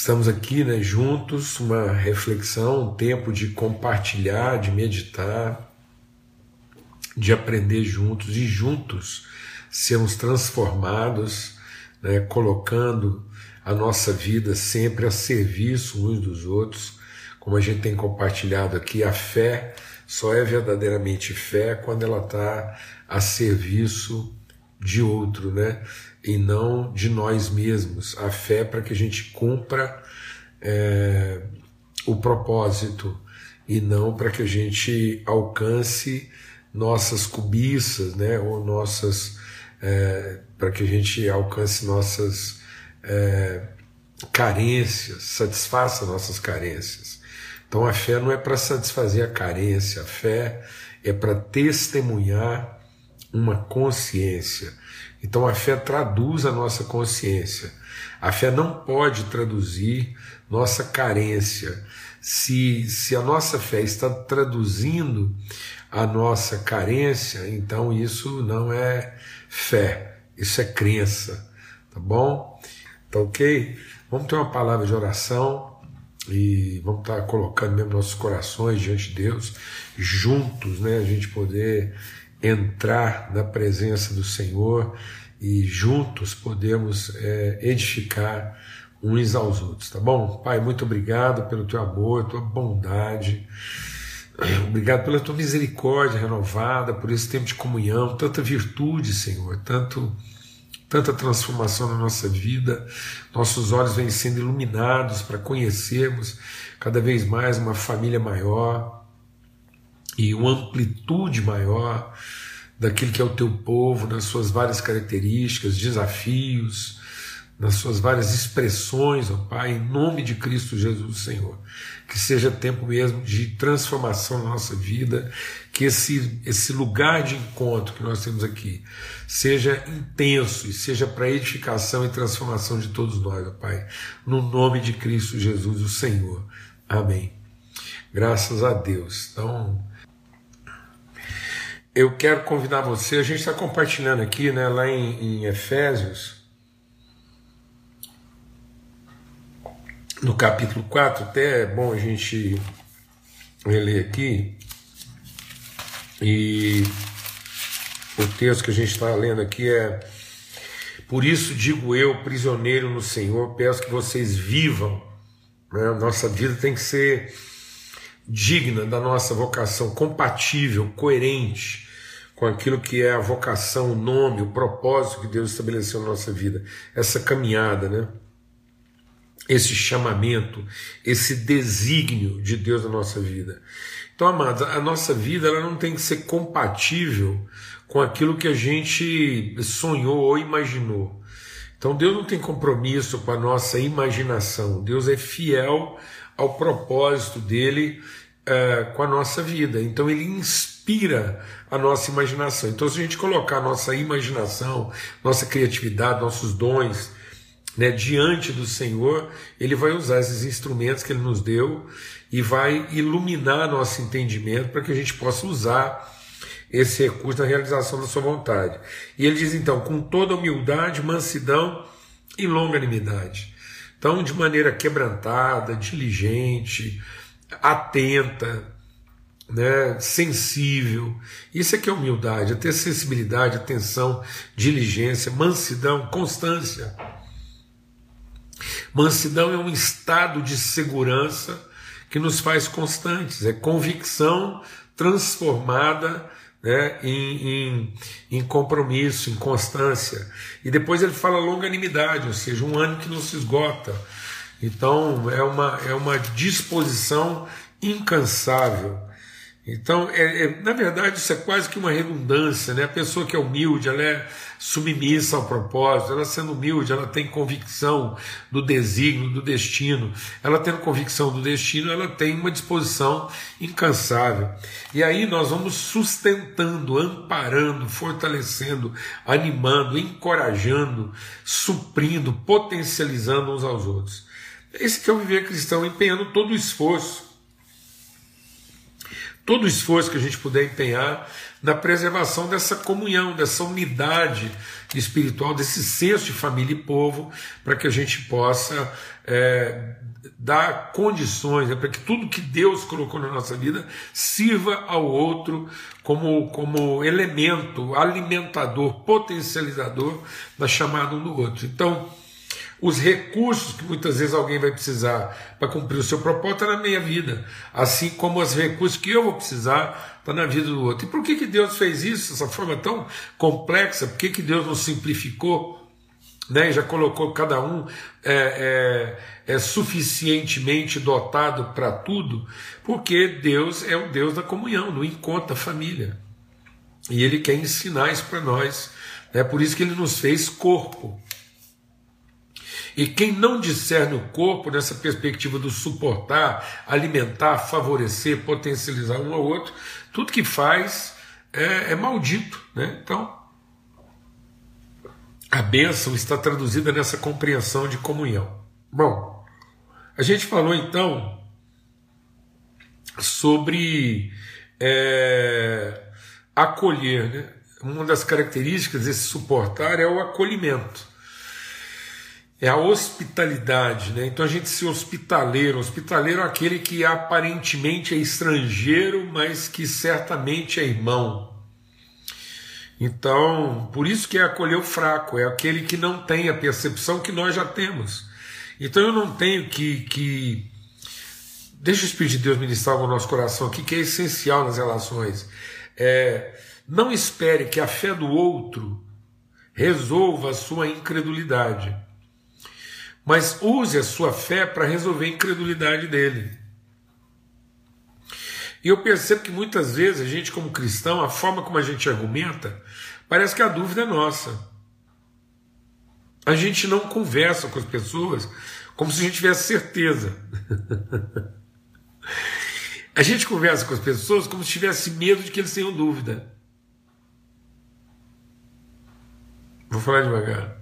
Estamos aqui né, juntos, uma reflexão, um tempo de compartilhar, de meditar, de aprender juntos e juntos sermos transformados, né, colocando a nossa vida sempre a serviço uns dos outros, como a gente tem compartilhado aqui, a fé só é verdadeiramente fé quando ela está a serviço de outro, né? E não de nós mesmos. A fé para que a gente cumpra é, o propósito e não para que a gente alcance nossas cobiças, né? Ou nossas é, para que a gente alcance nossas é, carências, satisfaça nossas carências. Então a fé não é para satisfazer a carência, a fé é para testemunhar uma consciência. Então a fé traduz a nossa consciência. A fé não pode traduzir nossa carência. Se, se a nossa fé está traduzindo a nossa carência, então isso não é fé, isso é crença, tá bom? Tá ok? Vamos ter uma palavra de oração e vamos estar colocando mesmo nossos corações diante de Deus, juntos, né, a gente poder entrar na presença do Senhor e juntos podemos é, edificar uns aos outros, tá bom? Pai, muito obrigado pelo teu amor, tua bondade, obrigado pela tua misericórdia renovada, por esse tempo de comunhão, tanta virtude, Senhor, tanto tanta transformação na nossa vida, nossos olhos vêm sendo iluminados para conhecermos cada vez mais uma família maior e uma amplitude maior daquilo que é o teu povo, nas suas várias características, desafios, nas suas várias expressões, ó Pai, em nome de Cristo Jesus, Senhor. Que seja tempo mesmo de transformação na nossa vida, que esse, esse lugar de encontro que nós temos aqui seja intenso e seja para edificação e transformação de todos nós, ó Pai. No nome de Cristo Jesus, o Senhor. Amém. Graças a Deus. Então, eu quero convidar você, a gente está compartilhando aqui, né, lá em, em Efésios no capítulo 4, até é bom a gente reler aqui. E o texto que a gente está lendo aqui é: Por isso digo eu, prisioneiro no Senhor, peço que vocês vivam. Né? Nossa vida tem que ser digna da nossa vocação, compatível, coerente com aquilo que é a vocação, o nome, o propósito que Deus estabeleceu na nossa vida, essa caminhada, né? esse chamamento, esse desígnio de Deus na nossa vida. Então, amados, a nossa vida ela não tem que ser compatível com aquilo que a gente sonhou ou imaginou. Então, Deus não tem compromisso com a nossa imaginação. Deus é fiel ao propósito dele uh, com a nossa vida. Então, ele inspira a nossa imaginação. Então, se a gente colocar a nossa imaginação, nossa criatividade, nossos dons, né, diante do Senhor, Ele vai usar esses instrumentos que Ele nos deu e vai iluminar nosso entendimento para que a gente possa usar esse recurso na realização da Sua vontade. E Ele diz então, com toda humildade, mansidão e longanimidade. Então, de maneira quebrantada, diligente, atenta, né, sensível. Isso é que é humildade, é ter sensibilidade, atenção, diligência, mansidão, constância. Mansidão é um estado de segurança que nos faz constantes, é convicção transformada né, em, em, em, compromisso, em constância. E depois ele fala longanimidade, ou seja, um ano que não se esgota. Então é uma, é uma disposição incansável. Então, é, é, na verdade, isso é quase que uma redundância. Né? A pessoa que é humilde, ela é submissa ao propósito, ela sendo humilde, ela tem convicção do desígnio, do destino. Ela tendo convicção do destino, ela tem uma disposição incansável. E aí nós vamos sustentando, amparando, fortalecendo, animando, encorajando, suprindo, potencializando uns aos outros. Esse que é o viver cristão, empenhando todo o esforço todo o esforço que a gente puder empenhar na preservação dessa comunhão, dessa unidade espiritual, desse senso de família e povo, para que a gente possa é, dar condições né, para que tudo que Deus colocou na nossa vida sirva ao outro como, como elemento alimentador, potencializador da chamada um do outro. Então, os recursos que muitas vezes alguém vai precisar para cumprir o seu propósito está na minha vida, assim como os recursos que eu vou precisar está na vida do outro. E por que, que Deus fez isso dessa forma tão complexa? Por que, que Deus não simplificou? Né, já colocou cada um é, é, é suficientemente dotado para tudo, porque Deus é o Deus da comunhão, do encontro da família. E Ele quer ensinar isso para nós. É por isso que Ele nos fez corpo. E quem não discerne o corpo nessa perspectiva do suportar, alimentar, favorecer, potencializar um ao outro, tudo que faz é, é maldito. Né? Então, a bênção está traduzida nessa compreensão de comunhão. Bom, a gente falou então sobre é, acolher. Né? Uma das características desse suportar é o acolhimento é a hospitalidade, né? Então a gente se hospitaleiro, hospitaleiro é aquele que aparentemente é estrangeiro, mas que certamente é irmão. Então, por isso que é acolher o fraco, é aquele que não tem a percepção que nós já temos. Então eu não tenho que. que... Deixa o Espírito de Deus ministrar o nosso coração aqui, que é essencial nas relações. É, não espere que a fé do outro resolva a sua incredulidade mas use a sua fé para resolver a incredulidade dele. E eu percebo que muitas vezes a gente, como cristão, a forma como a gente argumenta, parece que a dúvida é nossa. A gente não conversa com as pessoas como se a gente tivesse certeza. a gente conversa com as pessoas como se tivesse medo de que eles tenham dúvida. Vou falar devagar.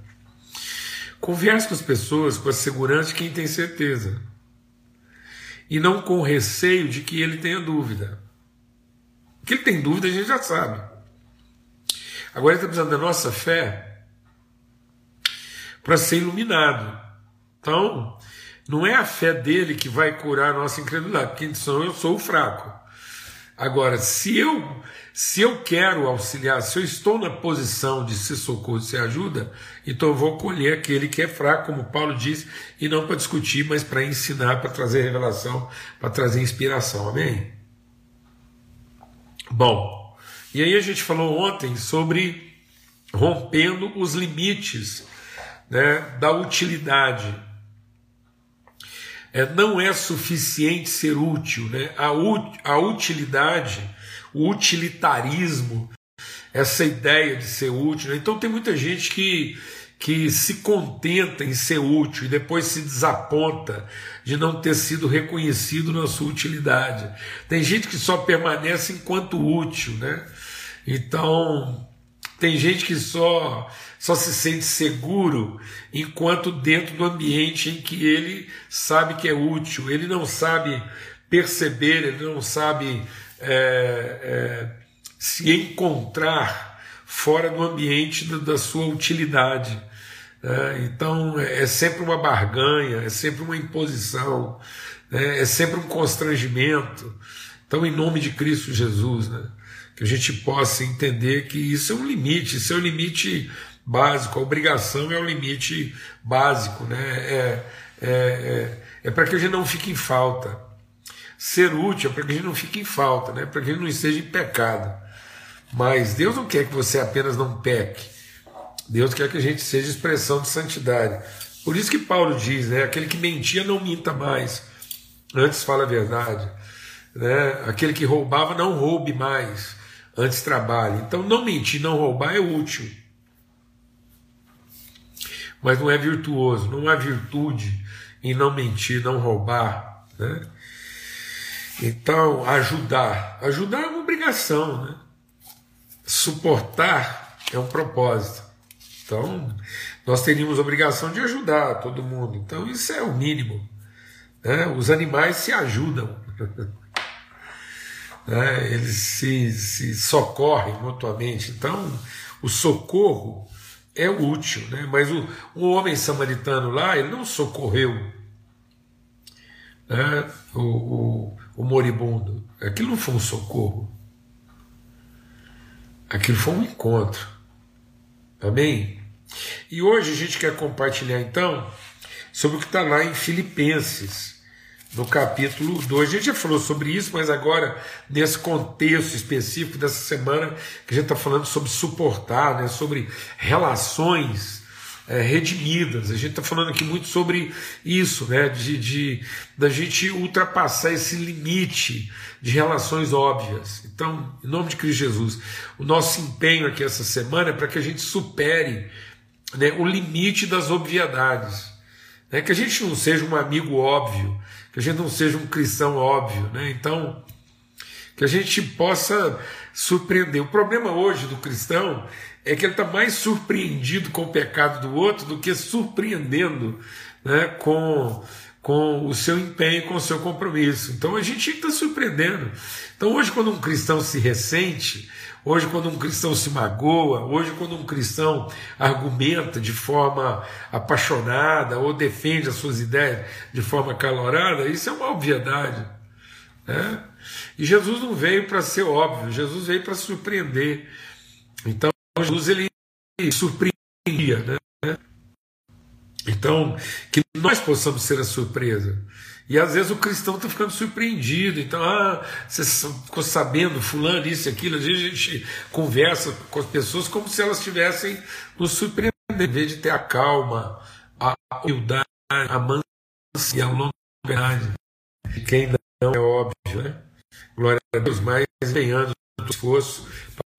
Converse com as pessoas com a segurança de quem tem certeza. E não com receio de que ele tenha dúvida. Que ele tem dúvida, a gente já sabe. Agora ele está precisando da nossa fé para ser iluminado. Então, não é a fé dele que vai curar a nossa incredulidade, porque senão eu sou o fraco. Agora, se eu se eu quero auxiliar, se eu estou na posição de ser socorro, de ser ajuda, então eu vou colher aquele que é fraco, como Paulo diz, e não para discutir, mas para ensinar, para trazer revelação, para trazer inspiração. Amém? Bom, e aí a gente falou ontem sobre rompendo os limites né, da utilidade. É, não é suficiente ser útil, né? a, a utilidade o utilitarismo, essa ideia de ser útil. Né? Então tem muita gente que, que se contenta em ser útil e depois se desaponta de não ter sido reconhecido na sua utilidade. Tem gente que só permanece enquanto útil, né? Então tem gente que só só se sente seguro enquanto dentro do ambiente em que ele sabe que é útil. Ele não sabe perceber, ele não sabe é, é, se encontrar fora do ambiente da, da sua utilidade. É, então é sempre uma barganha, é sempre uma imposição, né, é sempre um constrangimento. Então, em nome de Cristo Jesus, né, que a gente possa entender que isso é um limite, isso é um limite básico, a obrigação é o um limite básico, né, é, é, é, é para que a gente não fique em falta ser útil para que a gente não fique em falta, né? para que a gente não esteja em pecado. Mas Deus não quer que você apenas não peque. Deus quer que a gente seja expressão de santidade. Por isso que Paulo diz, né? Aquele que mentia não minta mais. Antes fala a verdade. Né? Aquele que roubava não roube mais. Antes trabalhe. Então não mentir, não roubar é útil. Mas não é virtuoso. Não há virtude em não mentir, não roubar. Né? Então, ajudar. Ajudar é uma obrigação, né? Suportar é um propósito. Então, nós teríamos obrigação de ajudar todo mundo. Então, isso é o mínimo. Né? Os animais se ajudam. né? eles se, se socorrem mutuamente. Então, o socorro é útil, né? mas o, o homem samaritano lá, ele não socorreu né? o, o, o moribundo. Aquilo não foi um socorro. Aquilo foi um encontro. Amém? E hoje a gente quer compartilhar então sobre o que está lá em Filipenses no capítulo 2. A gente já falou sobre isso, mas agora, nesse contexto específico dessa semana, que a gente está falando sobre suportar, né, sobre relações é, redimidas. A gente está falando aqui muito sobre isso, né, de, de da gente ultrapassar esse limite de relações óbvias. Então, em nome de Cristo Jesus, o nosso empenho aqui essa semana é para que a gente supere né, o limite das obviedades. Né, que a gente não seja um amigo óbvio, que a gente não seja um cristão óbvio, né? Então, que a gente possa surpreender. O problema hoje do cristão é que ele está mais surpreendido com o pecado do outro do que surpreendendo né, com, com o seu empenho, com o seu compromisso. Então a gente está surpreendendo. Então hoje, quando um cristão se ressente, Hoje, quando um cristão se magoa, hoje, quando um cristão argumenta de forma apaixonada ou defende as suas ideias de forma calorada, isso é uma obviedade. Né? E Jesus não veio para ser óbvio, Jesus veio para surpreender. Então, Jesus ele surpreendia. Né? Então, que nós possamos ser a surpresa. E às vezes o cristão está ficando surpreendido. Então, ah, você ficou sabendo, fulano, isso aquilo. Às vezes a gente conversa com as pessoas como se elas estivessem nos surpreendendo, em vez de ter a calma, a humildade, a mansa e a longanimidade. Que ainda não é óbvio, né? Glória a Deus, mais empenhando o esforço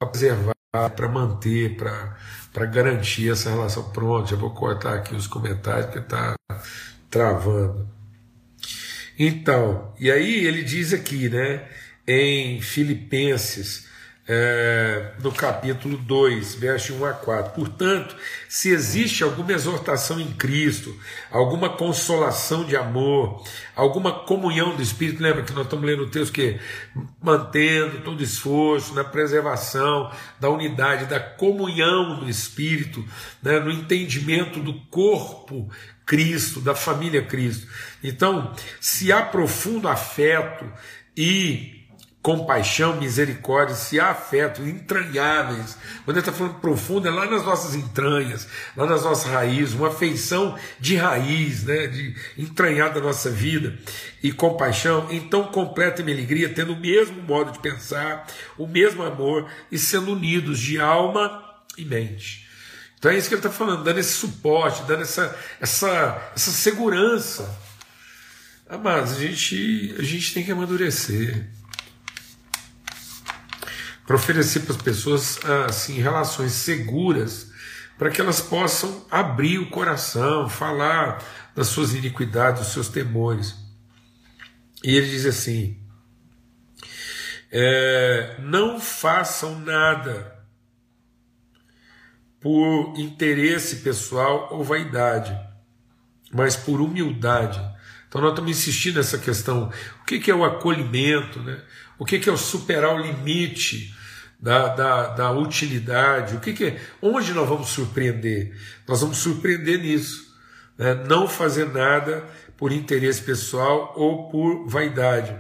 preservar, para manter, para garantir essa relação. Pronto, já vou cortar aqui os comentários, porque está travando. Então, e aí ele diz aqui, né, em Filipenses, é, no capítulo 2, verso 1 a 4. Portanto, se existe alguma exortação em Cristo, alguma consolação de amor, alguma comunhão do Espírito, lembra que nós estamos lendo o texto que mantendo todo esforço na preservação da unidade, da comunhão do Espírito, né, no entendimento do corpo Cristo, da família Cristo. Então, se há profundo afeto e compaixão, misericórdia, se há afeto entranháveis, quando ele está falando profundo, é lá nas nossas entranhas, lá nas nossas raízes, uma afeição de raiz, né, de entranhar da nossa vida, e compaixão, então completa minha alegria, tendo o mesmo modo de pensar, o mesmo amor, e sendo unidos de alma e mente. Então é isso que ele está falando, dando esse suporte, dando essa, essa, essa segurança. Amados, a gente, a gente tem que amadurecer. Para oferecer para as pessoas assim, relações seguras, para que elas possam abrir o coração, falar das suas iniquidades, dos seus temores. E ele diz assim: é, não façam nada por interesse pessoal ou vaidade, mas por humildade. Então nós estamos insistindo nessa questão. O que é o acolhimento? Né? O que é o superar o limite da, da, da utilidade? O que, que é? Onde nós vamos surpreender? Nós vamos surpreender nisso. Né? Não fazer nada por interesse pessoal ou por vaidade.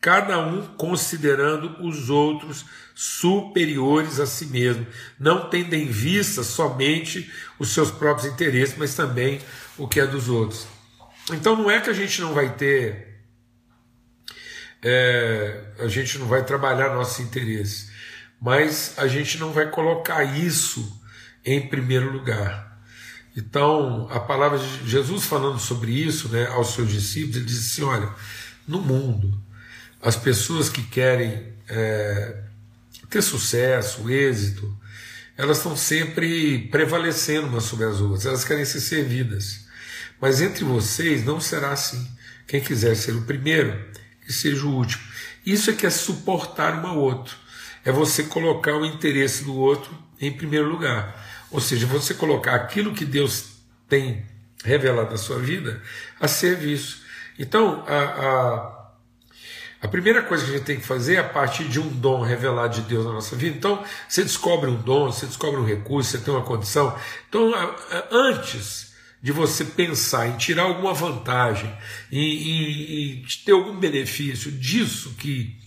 Cada um considerando os outros superiores a si mesmo, não tendo em vista somente os seus próprios interesses, mas também o que é dos outros. Então não é que a gente não vai ter, é, a gente não vai trabalhar nossos interesses, mas a gente não vai colocar isso em primeiro lugar. Então, a palavra de Jesus falando sobre isso né, aos seus discípulos, ele diz assim: olha, no mundo, as pessoas que querem é, ter sucesso, êxito, elas estão sempre prevalecendo umas sobre as outras, elas querem ser servidas. Mas entre vocês não será assim. Quem quiser ser o primeiro, que seja o último. Isso é que é suportar um ao outro. É você colocar o interesse do outro em primeiro lugar. Ou seja, você colocar aquilo que Deus tem revelado na sua vida a serviço. Então, a, a A primeira coisa que a gente tem que fazer é a partir de um dom revelado de Deus na nossa vida. Então, você descobre um dom, você descobre um recurso, você tem uma condição. Então, antes de você pensar em tirar alguma vantagem, em, em, em ter algum benefício disso que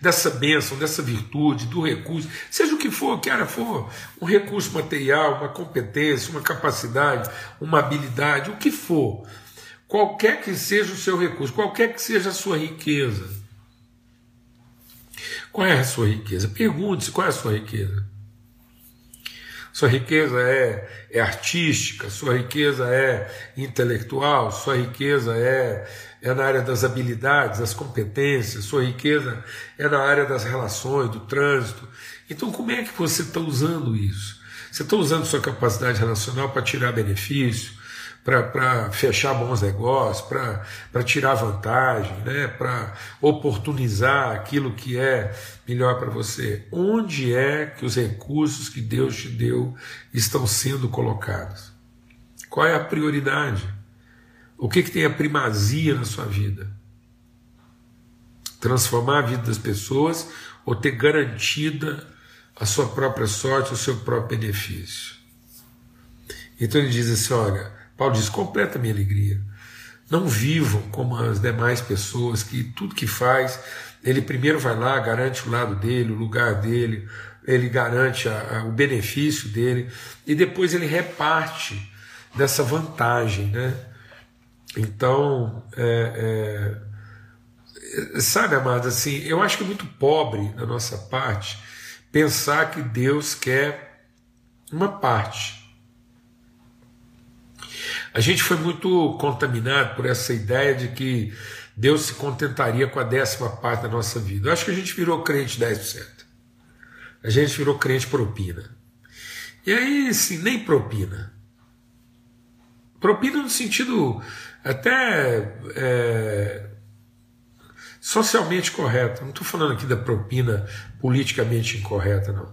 dessa bênção, dessa virtude, do recurso, seja o que for, que área for, um recurso material, uma competência, uma capacidade, uma habilidade, o que for, qualquer que seja o seu recurso, qualquer que seja a sua riqueza. Qual é a sua riqueza? Pergunte-se qual é a sua riqueza. Sua riqueza é, é artística, sua riqueza é intelectual, sua riqueza é é na área das habilidades, das competências, sua riqueza é na área das relações, do trânsito. Então, como é que você está usando isso? Você está usando sua capacidade relacional para tirar benefício, para fechar bons negócios, para tirar vantagem, né? para oportunizar aquilo que é melhor para você. Onde é que os recursos que Deus te deu estão sendo colocados? Qual é a prioridade? O que, que tem a primazia na sua vida? Transformar a vida das pessoas ou ter garantida a sua própria sorte, o seu próprio benefício? Então ele diz assim: olha, Paulo diz: completa minha alegria. Não vivam como as demais pessoas que tudo que faz, ele primeiro vai lá, garante o lado dele, o lugar dele, ele garante a, a, o benefício dele e depois ele reparte dessa vantagem, né? Então, é, é, sabe, amado, assim, eu acho que é muito pobre da nossa parte pensar que Deus quer uma parte. A gente foi muito contaminado por essa ideia de que Deus se contentaria com a décima parte da nossa vida. Eu acho que a gente virou crente 10%. A gente virou crente propina. E aí, sim, nem propina. Propina no sentido até é, socialmente correta. Não estou falando aqui da propina politicamente incorreta, não.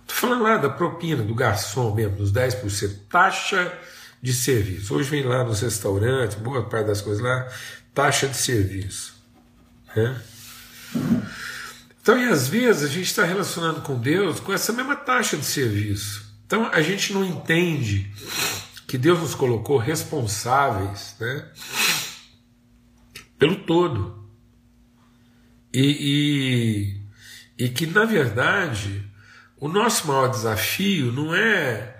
Estou falando lá da propina, do garçom mesmo, dos 10%. Taxa de serviço. Hoje vem lá nos restaurantes, boa parte das coisas lá, taxa de serviço. Né? Então, e às vezes a gente está relacionando com Deus com essa mesma taxa de serviço. Então a gente não entende que Deus nos colocou responsáveis né, pelo todo. E, e, e, que, na verdade, o nosso maior desafio não é,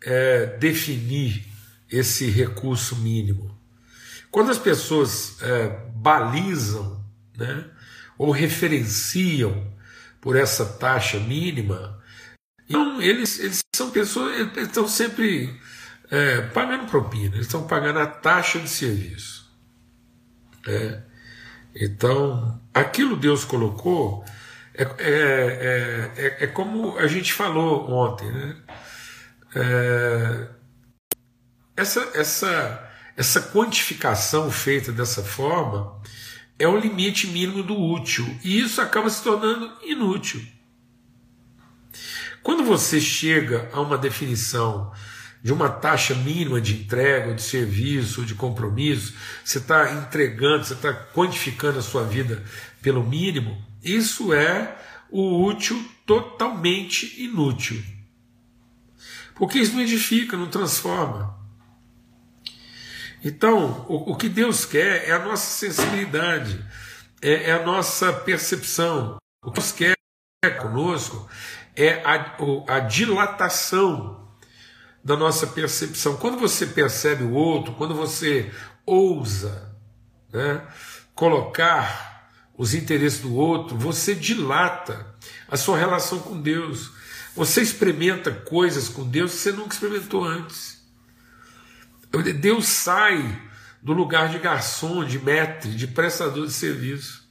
é definir esse recurso mínimo. Quando as pessoas é, balizam né, ou referenciam por essa taxa mínima, então eles, eles são pessoas, eles estão sempre é, pagando propina, eles estão pagando a taxa de serviço. É. Então, aquilo Deus colocou é, é, é, é, como a gente falou ontem, né? É, essa, essa, essa quantificação feita dessa forma é o limite mínimo do útil, e isso acaba se tornando inútil. Quando você chega a uma definição de uma taxa mínima de entrega, de serviço, de compromisso, você está entregando, você está quantificando a sua vida pelo mínimo, isso é o útil totalmente inútil. Porque isso não edifica, não transforma. Então, o, o que Deus quer é a nossa sensibilidade, é, é a nossa percepção. O que Deus quer conosco é a, a dilatação da nossa percepção. Quando você percebe o outro, quando você ousa né, colocar os interesses do outro, você dilata a sua relação com Deus. Você experimenta coisas com Deus que você nunca experimentou antes. Deus sai do lugar de garçom, de maître, de prestador de serviço.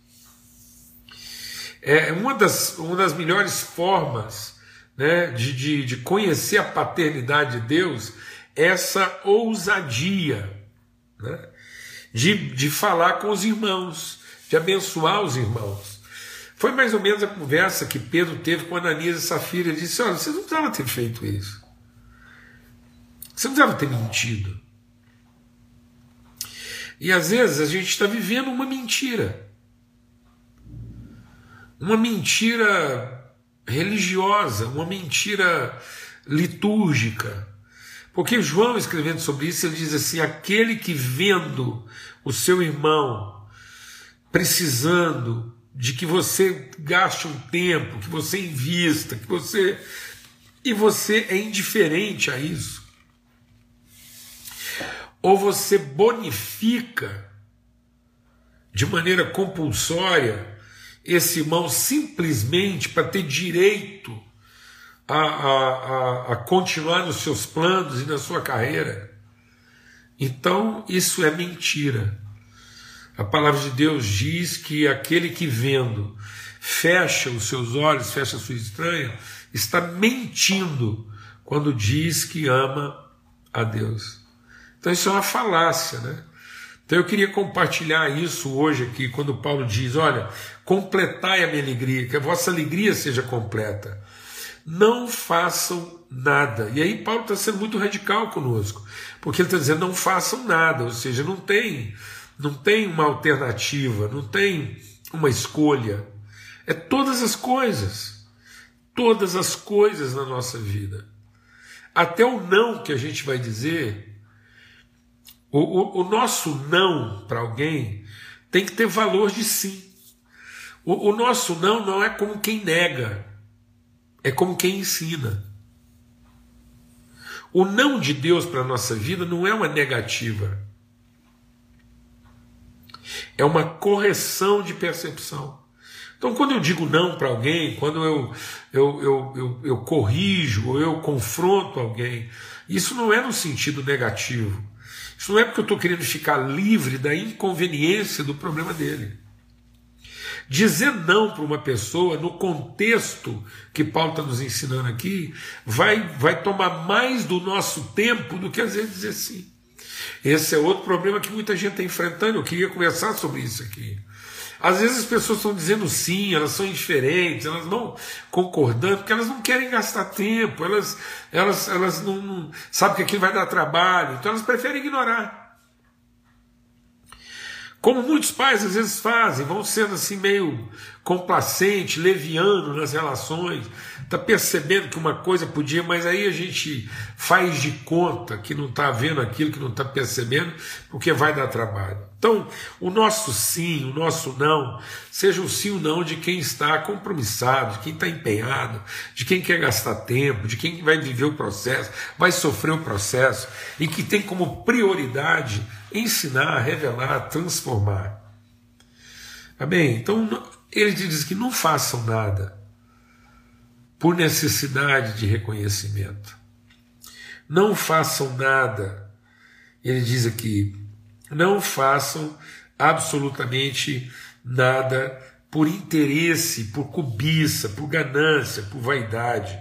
É uma das, uma das melhores formas né, de, de, de conhecer a paternidade de Deus, essa ousadia né, de, de falar com os irmãos, de abençoar os irmãos. Foi mais ou menos a conversa que Pedro teve com Ananias e Safira. Ele disse: Olha, você não precisava ter feito isso. Você não precisava ter mentido. E às vezes a gente está vivendo uma mentira. uma mentira religiosa, uma mentira litúrgica. Porque João, escrevendo sobre isso, ele diz assim: aquele que vendo o seu irmão precisando de que você gaste um tempo, que você invista, que você. e você é indiferente a isso. Ou você bonifica de maneira compulsória esse irmão simplesmente para ter direito a, a, a, a continuar nos seus planos e na sua carreira. Então, isso é mentira. A palavra de Deus diz que aquele que vendo fecha os seus olhos, fecha a sua estranha, está mentindo quando diz que ama a Deus. Então isso é uma falácia, né? Então eu queria compartilhar isso hoje aqui, quando Paulo diz: Olha, completai a minha alegria, que a vossa alegria seja completa. Não façam nada. E aí Paulo está sendo muito radical conosco, porque ele está dizendo: não façam nada, ou seja, não tem não tem uma alternativa, não tem uma escolha. É todas as coisas. Todas as coisas na nossa vida. Até o não que a gente vai dizer, o, o, o nosso não para alguém tem que ter valor de sim. O, o nosso não não é como quem nega, é como quem ensina. O não de Deus para a nossa vida não é uma negativa é uma correção de percepção. Então, quando eu digo não para alguém, quando eu, eu, eu, eu, eu corrijo ou eu confronto alguém, isso não é no sentido negativo. Isso não é porque eu estou querendo ficar livre da inconveniência do problema dele. Dizer não para uma pessoa, no contexto que Paulo está nos ensinando aqui, vai, vai tomar mais do nosso tempo do que às vezes dizer sim. Esse é outro problema que muita gente está enfrentando. Eu queria conversar sobre isso aqui. Às vezes as pessoas estão dizendo sim, elas são indiferentes, elas não concordando, porque elas não querem gastar tempo, elas, elas, elas não, não sabem que aquilo vai dar trabalho, então elas preferem ignorar. Como muitos pais às vezes fazem, vão sendo assim meio complacente, leviano nas relações, está percebendo que uma coisa podia, mas aí a gente faz de conta que não está vendo aquilo, que não está percebendo, porque vai dar trabalho. Então, o nosso sim, o nosso não, seja o sim ou não de quem está compromissado, de quem está empenhado, de quem quer gastar tempo, de quem vai viver o processo, vai sofrer o processo e que tem como prioridade ensinar, revelar, transformar. Amém? Então, ele diz que não façam nada por necessidade de reconhecimento. Não façam nada. Ele diz aqui, não façam absolutamente nada por interesse, por cobiça, por ganância, por vaidade,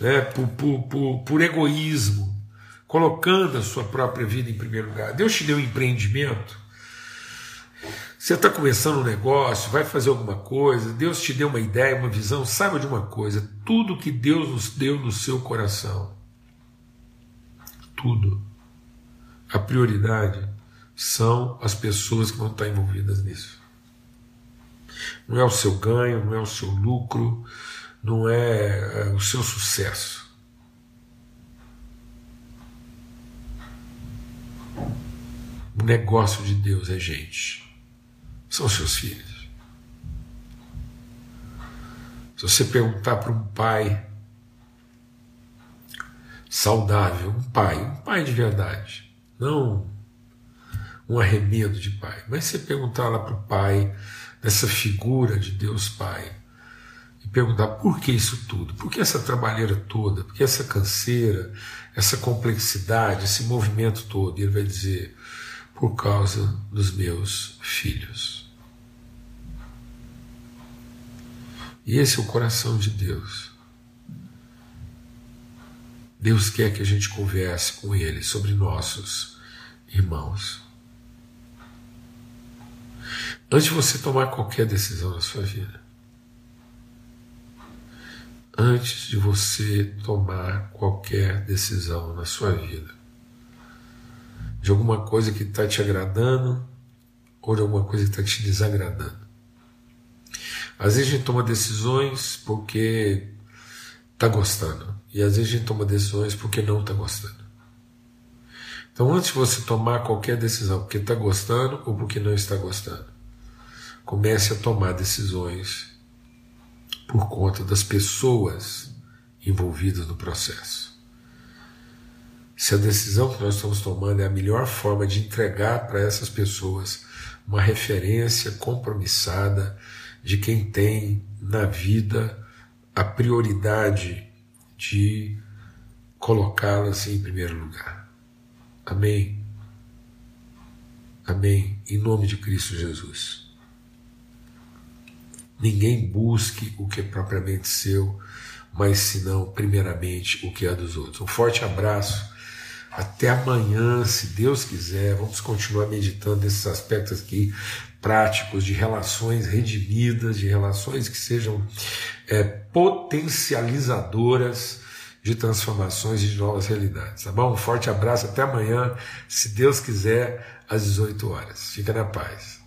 né? por, por, por, por egoísmo colocando a sua própria vida em primeiro lugar. Deus te deu um empreendimento. Você está começando um negócio, vai fazer alguma coisa, Deus te deu uma ideia, uma visão, saiba de uma coisa: tudo que Deus nos deu no seu coração, tudo, a prioridade são as pessoas que vão estar envolvidas nisso. Não é o seu ganho, não é o seu lucro, não é, é o seu sucesso. O negócio de Deus é gente. São seus filhos. Se você perguntar para um pai saudável, um pai, um pai de verdade, não um arremedo de pai, mas você perguntar lá para o pai, dessa figura de Deus Pai, e perguntar por que isso tudo, por que essa trabalheira toda, por que essa canseira, essa complexidade, esse movimento todo, e ele vai dizer: por causa dos meus filhos. E esse é o coração de Deus. Deus quer que a gente converse com Ele sobre nossos irmãos. Antes de você tomar qualquer decisão na sua vida, antes de você tomar qualquer decisão na sua vida, de alguma coisa que está te agradando ou de alguma coisa que está te desagradando. Às vezes a gente toma decisões porque está gostando, e às vezes a gente toma decisões porque não está gostando. Então, antes de você tomar qualquer decisão porque está gostando ou porque não está gostando, comece a tomar decisões por conta das pessoas envolvidas no processo. Se a decisão que nós estamos tomando é a melhor forma de entregar para essas pessoas uma referência compromissada de quem tem na vida a prioridade de colocá-las em primeiro lugar. Amém. Amém. Em nome de Cristo Jesus. Ninguém busque o que é propriamente seu, mas senão, primeiramente, o que é dos outros. Um forte abraço. Até amanhã, se Deus quiser. Vamos continuar meditando nesses aspectos aqui práticos de relações redimidas, de relações que sejam é, potencializadoras de transformações e de novas realidades. Tá bom? Um forte abraço, até amanhã, se Deus quiser, às 18 horas. Fica na paz.